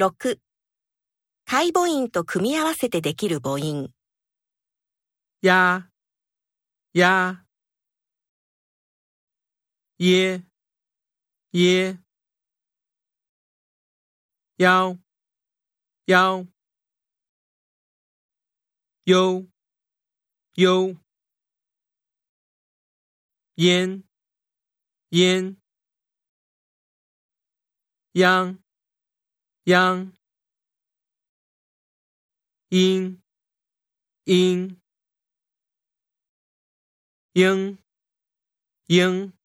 6. 解母音と組み合わせてできる母音。呀呀耶耶幺幺悠悠烟烟央央。英英英。英。